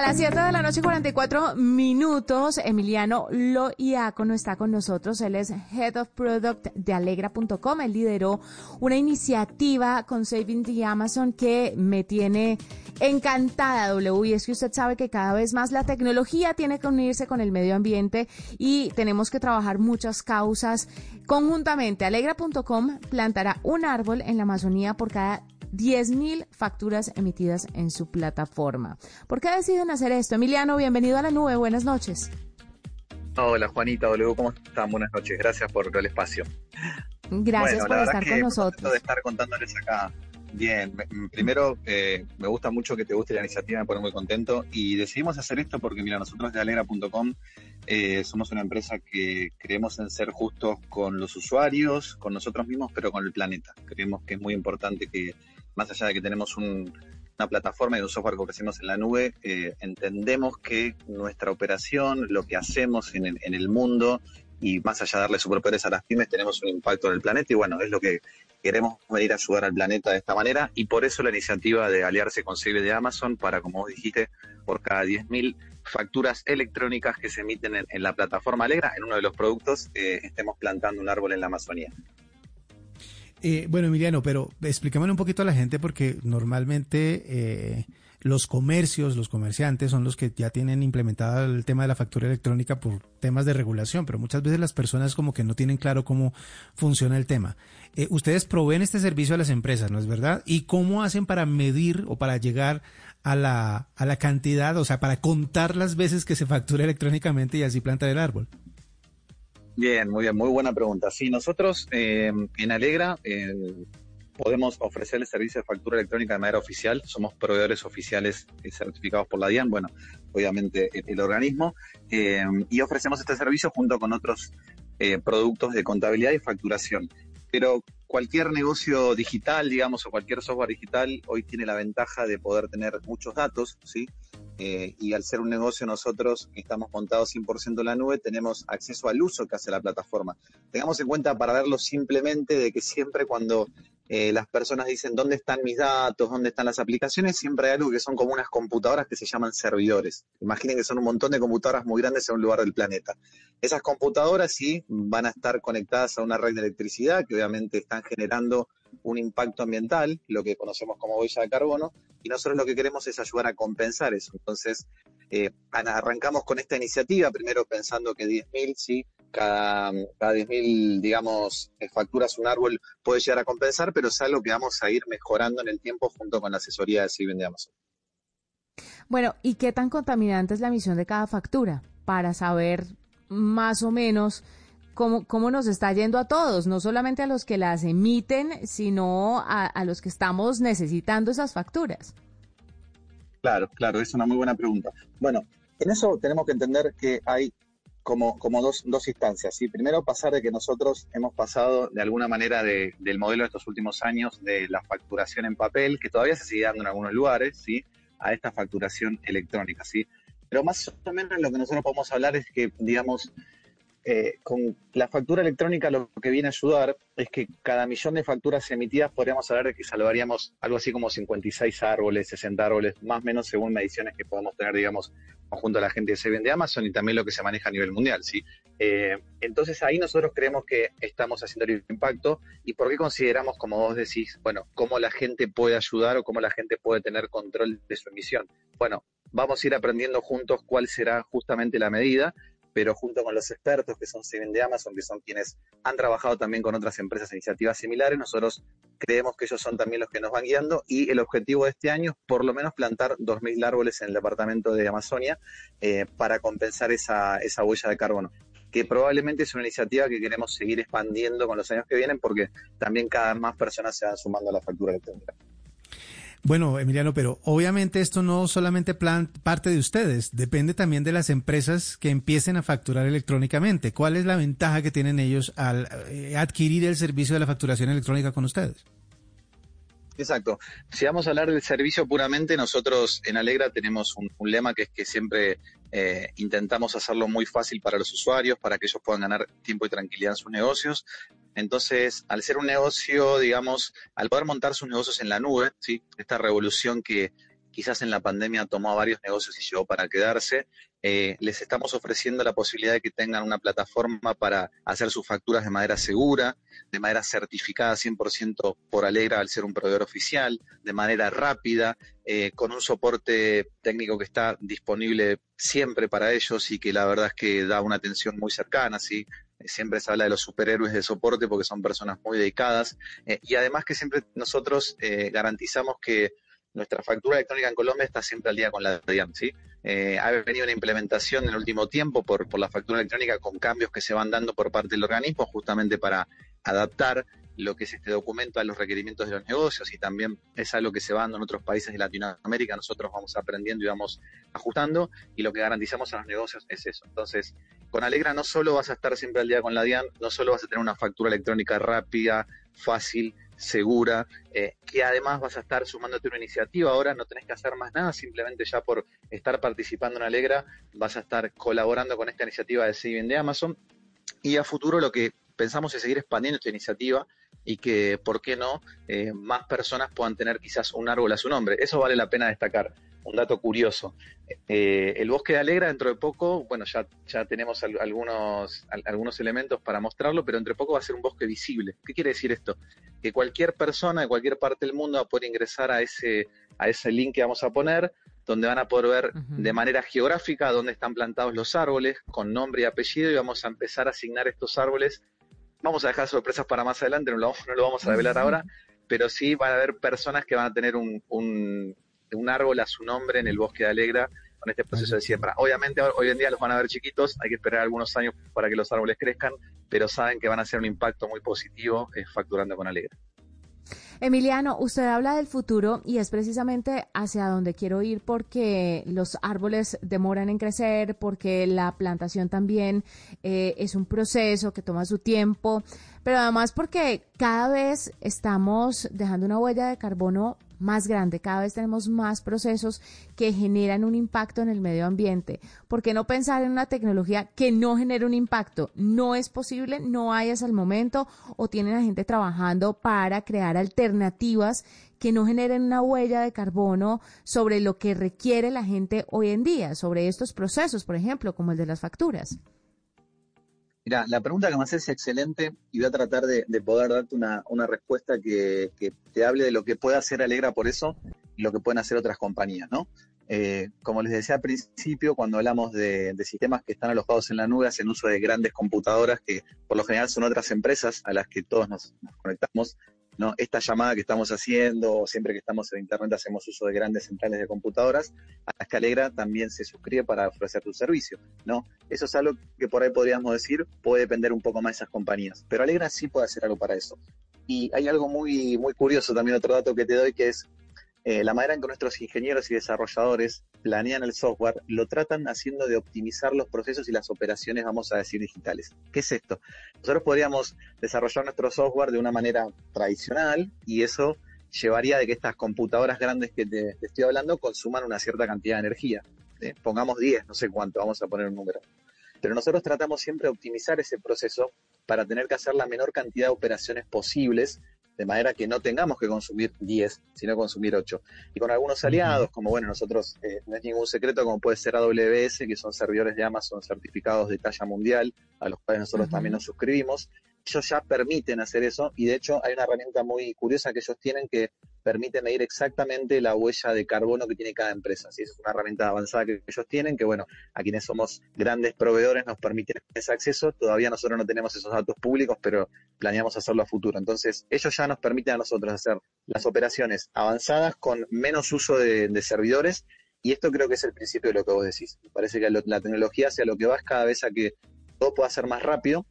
A las 7 de la noche, 44 minutos, Emiliano Loiacono está con nosotros. Él es Head of Product de Alegra.com. Él lideró una iniciativa con Saving the Amazon que me tiene encantada, W. Y es que usted sabe que cada vez más la tecnología tiene que unirse con el medio ambiente y tenemos que trabajar muchas causas conjuntamente. Alegra.com plantará un árbol en la Amazonía por cada 10.000 facturas emitidas en su plataforma. ¿Por qué deciden hacer esto? Emiliano, bienvenido a la nube, buenas noches. Hola Juanita W, ¿cómo están? Buenas noches, gracias por el espacio. Gracias por estar con nosotros. de estar contándoles acá. Bien, primero eh, me gusta mucho que te guste la iniciativa, me pone muy contento y decidimos hacer esto porque mira, nosotros de Alegra.com eh, somos una empresa que creemos en ser justos con los usuarios, con nosotros mismos, pero con el planeta. Creemos que es muy importante que más allá de que tenemos una plataforma y un software que ofrecemos en la nube, eh, entendemos que nuestra operación, lo que hacemos en el, mundo y más allá de darle superpoderes a las pymes, tenemos un impacto en el planeta y bueno, es lo que queremos venir a ayudar al planeta de esta manera y por eso la iniciativa de aliarse con Save de Amazon para, como vos dijiste, por cada 10.000 facturas electrónicas que se emiten en, la plataforma Alegra, en uno de los productos, eh, estemos plantando un árbol en la Amazonía. Eh, bueno, Emiliano, pero explícame un poquito a la gente porque normalmente eh, los comercios, los comerciantes son los que ya tienen implementado el tema de la factura electrónica por temas de regulación, pero muchas veces las personas como que no tienen claro cómo funciona el tema. Eh, ustedes proveen este servicio a las empresas, ¿no es verdad? ¿Y cómo hacen para medir o para llegar a la, a la cantidad, o sea, para contar las veces que se factura electrónicamente y así plantar el árbol? Bien, muy bien, muy buena pregunta. Sí, nosotros eh, en Alegra eh, podemos ofrecer el servicio de factura electrónica de manera oficial. Somos proveedores oficiales eh, certificados por la DIAN, bueno, obviamente el, organismo, y ofrecemos este servicio junto con otros productos de contabilidad y facturación. Pero cualquier negocio digital, digamos, o cualquier software digital hoy tiene la ventaja de poder tener muchos datos, ¿sí? Eh, y al ser un negocio nosotros estamos montados 100% en la nube, tenemos acceso al uso que hace la plataforma. Tengamos en cuenta para verlo simplemente de que siempre cuando eh, las personas dicen dónde están mis datos, dónde están las aplicaciones, siempre hay algo que son como unas computadoras que se llaman servidores. Imaginen que son un montón de computadoras muy grandes en un lugar del planeta. Esas computadoras sí van a estar conectadas a una red de electricidad que obviamente están generando un impacto ambiental, lo que conocemos como huella de carbono, y nosotros lo que queremos es ayudar a compensar eso. Entonces, eh, arrancamos con esta iniciativa, primero pensando que 10.000, sí, cada, cada 10.000, digamos, eh, facturas un árbol puede llegar a compensar, pero es algo que vamos a ir mejorando en el tiempo junto con la asesoría de Silven de Amazon. Bueno, ¿y qué tan contaminante es la emisión de cada factura? Para saber más o menos cómo, cómo nos está yendo a todos, no solamente a los que las emiten, sino a, los que estamos necesitando esas facturas. Claro, claro, es una muy buena pregunta. Bueno, en eso tenemos que entender que hay como, como dos, dos instancias. ¿sí? Primero, pasar de que nosotros hemos pasado de alguna manera del modelo de estos últimos años de la facturación en papel, que todavía se sigue dando en algunos lugares, ¿sí? a esta facturación electrónica. ¿sí? Pero más o menos lo que nosotros podemos hablar es que, digamos, eh, con la factura electrónica lo que viene a ayudar es que cada millón de facturas emitidas podríamos hablar de que salvaríamos algo así como 56 árboles, 60 árboles, más o menos según mediciones que podemos tener, digamos, conjunto a la gente que se vende Amazon y también lo que se maneja a nivel mundial, ¿sí? Eh, entonces ahí nosotros creemos que estamos haciendo el impacto y por qué consideramos, como vos decís, bueno, cómo la gente puede ayudar o cómo la gente puede tener control de su emisión. Bueno, vamos a ir aprendiendo juntos cuál será justamente la medida pero junto con los expertos que son Steven de Amazon, que son quienes han trabajado también con otras empresas e iniciativas similares, nosotros creemos que ellos son también los que nos van guiando y el objetivo de este año es por lo menos plantar 2.000 árboles en el departamento de Amazonia eh, para compensar esa, esa huella de carbono que probablemente es una iniciativa que queremos seguir expandiendo con los años que vienen porque también cada vez más personas se van sumando a la factura electrónica. Bueno, Emiliano, pero obviamente esto no solamente plan, parte de ustedes, depende también de las empresas que empiecen a facturar electrónicamente. ¿Cuál es la ventaja que tienen ellos al eh, adquirir el servicio de la facturación electrónica con ustedes? Exacto. Si vamos a hablar del servicio puramente, nosotros en Alegra tenemos un, lema que es que siempre eh, intentamos hacerlo muy fácil para los usuarios, para que ellos puedan ganar tiempo y tranquilidad en sus negocios. Entonces, al ser un negocio, digamos, al poder montar sus negocios en la nube, ¿sí? esta revolución que, quizás en la pandemia tomó a varios negocios y llegó para quedarse, eh, les estamos ofreciendo la posibilidad de que tengan una plataforma para hacer sus facturas de manera segura, de manera certificada 100% por Alegra al ser un proveedor oficial, de manera rápida, eh, con un soporte técnico que está disponible siempre para ellos y que la verdad es que da una atención muy cercana, ¿sí? Siempre se habla de los superhéroes de soporte porque son personas muy dedicadas eh, y además que siempre nosotros garantizamos que nuestra factura electrónica en Colombia está siempre al día con la DIAN, ¿sí? Eh, ha venido una implementación en el último tiempo por, por la factura electrónica con cambios que se van dando por parte del organismo justamente para adaptar lo que es este documento a los requerimientos de los negocios y también es algo que se va dando en otros países de Latinoamérica, nosotros vamos aprendiendo y vamos ajustando y lo que garantizamos a los negocios es eso. Entonces, con Alegra no solo vas a estar siempre al día con la DIAN, no solo vas a tener una factura electrónica rápida, fácil, segura, eh, que además vas a estar sumándote una iniciativa. Ahora no tenés que hacer más nada, simplemente ya por estar participando en Alegra vas a estar colaborando con esta iniciativa de Saving de Amazon. Y a futuro lo que pensamos es seguir expandiendo esta iniciativa y que, ¿por qué no?, eh, más personas puedan tener quizás un árbol a su nombre. Eso vale la pena destacar un dato curioso. Eh, el bosque de Alegra, dentro de poco, bueno, ya, ya tenemos algunos, algunos elementos para mostrarlo, pero entre poco va a ser un bosque visible. ¿Qué quiere decir esto? Que cualquier persona de cualquier parte del mundo va a poder ingresar a ese, a ese link que vamos a poner, donde van a poder ver de manera geográfica dónde están plantados los árboles, con nombre y apellido, y vamos a empezar a asignar estos árboles. Vamos a dejar sorpresas para más adelante, no lo, no lo vamos a revelar ahora, pero sí van a haber personas que van a tener un un árbol a su nombre en el bosque de Alegra con este proceso de siembra. Obviamente hoy en día los van a ver chiquitos, hay que esperar algunos años para que los árboles crezcan, pero saben que van a hacer un impacto muy positivo eh, facturando con Alegra. Emiliano, usted habla del futuro y es precisamente hacia donde quiero ir porque los árboles demoran en crecer, porque la plantación también eh, es un proceso que toma su tiempo, pero además porque cada vez estamos dejando una huella de carbono más grande, cada vez tenemos más procesos que generan un impacto en el medio ambiente. ¿Por qué no pensar en una tecnología que no genere un impacto? No es posible, no hay hasta el momento o tienen a gente trabajando para crear alternativas que no generen una huella de carbono sobre lo que requiere la gente hoy en día, sobre estos procesos, por ejemplo, como el de las facturas. Mira, la pregunta que me haces es excelente y voy a tratar de, poder darte una, respuesta que, te hable de lo que puede hacer Alegra por eso y lo que pueden hacer otras compañías, ¿no? Eh, como les decía al principio, cuando hablamos de, sistemas que están alojados en la nube, hacen uso de grandes computadoras que por lo general son otras empresas a las que todos nos conectamos Esta llamada que estamos haciendo, siempre que estamos en Internet hacemos uso de grandes centrales de computadoras, a las que Alegra también se suscribe para ofrecer tu servicio, ¿no? Eso es algo que por ahí podríamos decir puede depender un poco más de esas compañías, pero Alegra sí puede hacer algo para eso. Y hay algo muy, muy curioso también, otro dato que te doy, que es eh, la manera en que nuestros ingenieros y desarrolladores planean el software, lo tratan haciendo de optimizar los procesos y las operaciones, vamos a decir, digitales. ¿Qué es esto? Nosotros podríamos desarrollar nuestro software de una manera tradicional y eso llevaría de que estas computadoras grandes que te, estoy hablando consuman una cierta cantidad de energía. Pongamos 10, no sé cuánto, vamos a poner un número. Pero nosotros tratamos siempre de optimizar ese proceso para tener que hacer la menor cantidad de operaciones posibles de manera que no tengamos que consumir 10, sino consumir 8. Y con algunos aliados, como bueno, nosotros eh, no es ningún secreto, como puede ser AWS, que son servidores de Amazon certificados de talla mundial, a los cuales nosotros también nos suscribimos, ellos ya permiten hacer eso y de hecho hay una herramienta muy curiosa que ellos tienen que permite medir exactamente la huella de carbono que tiene cada empresa. Así es una herramienta avanzada que ellos tienen, que bueno, a quienes somos grandes proveedores nos permiten ese acceso. Todavía nosotros no tenemos esos datos públicos, pero planeamos hacerlo a futuro. Entonces, ellos ya nos permiten a nosotros hacer las operaciones avanzadas con menos uso de, servidores. Y esto creo que es el principio de lo que vos decís. Parece que la tecnología hacia lo que va es cada vez a que todo pueda ser más rápido,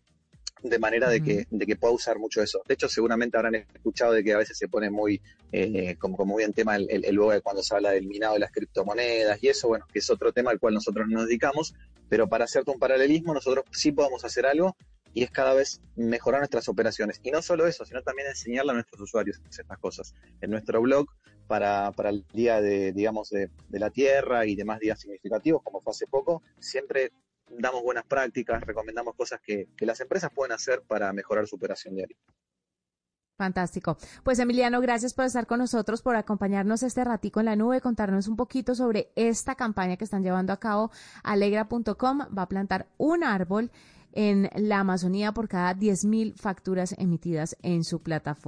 de manera de que, de que pueda usar mucho eso. De hecho, seguramente habrán escuchado de que a veces se pone muy, eh, como, como muy en tema el, el, el cuando se habla del minado de las criptomonedas y eso, bueno, que es otro tema al cual nosotros nos dedicamos, pero para hacerte un paralelismo, nosotros sí podemos hacer algo y es cada vez mejorar nuestras operaciones. Y no solo eso, sino también enseñarle a nuestros usuarios estas cosas. En nuestro blog, para, para el día de, digamos, de, de la Tierra y demás días significativos, como fue hace poco, siempre damos buenas prácticas, recomendamos cosas que, las empresas pueden hacer para mejorar su operación diaria. Fantástico. Pues Emiliano, gracias por estar con nosotros, por acompañarnos este ratico en la nube, contarnos un poquito sobre esta campaña que están llevando a cabo. Alegra.com va a plantar un árbol en la Amazonía por cada 10.000 facturas emitidas en su plataforma.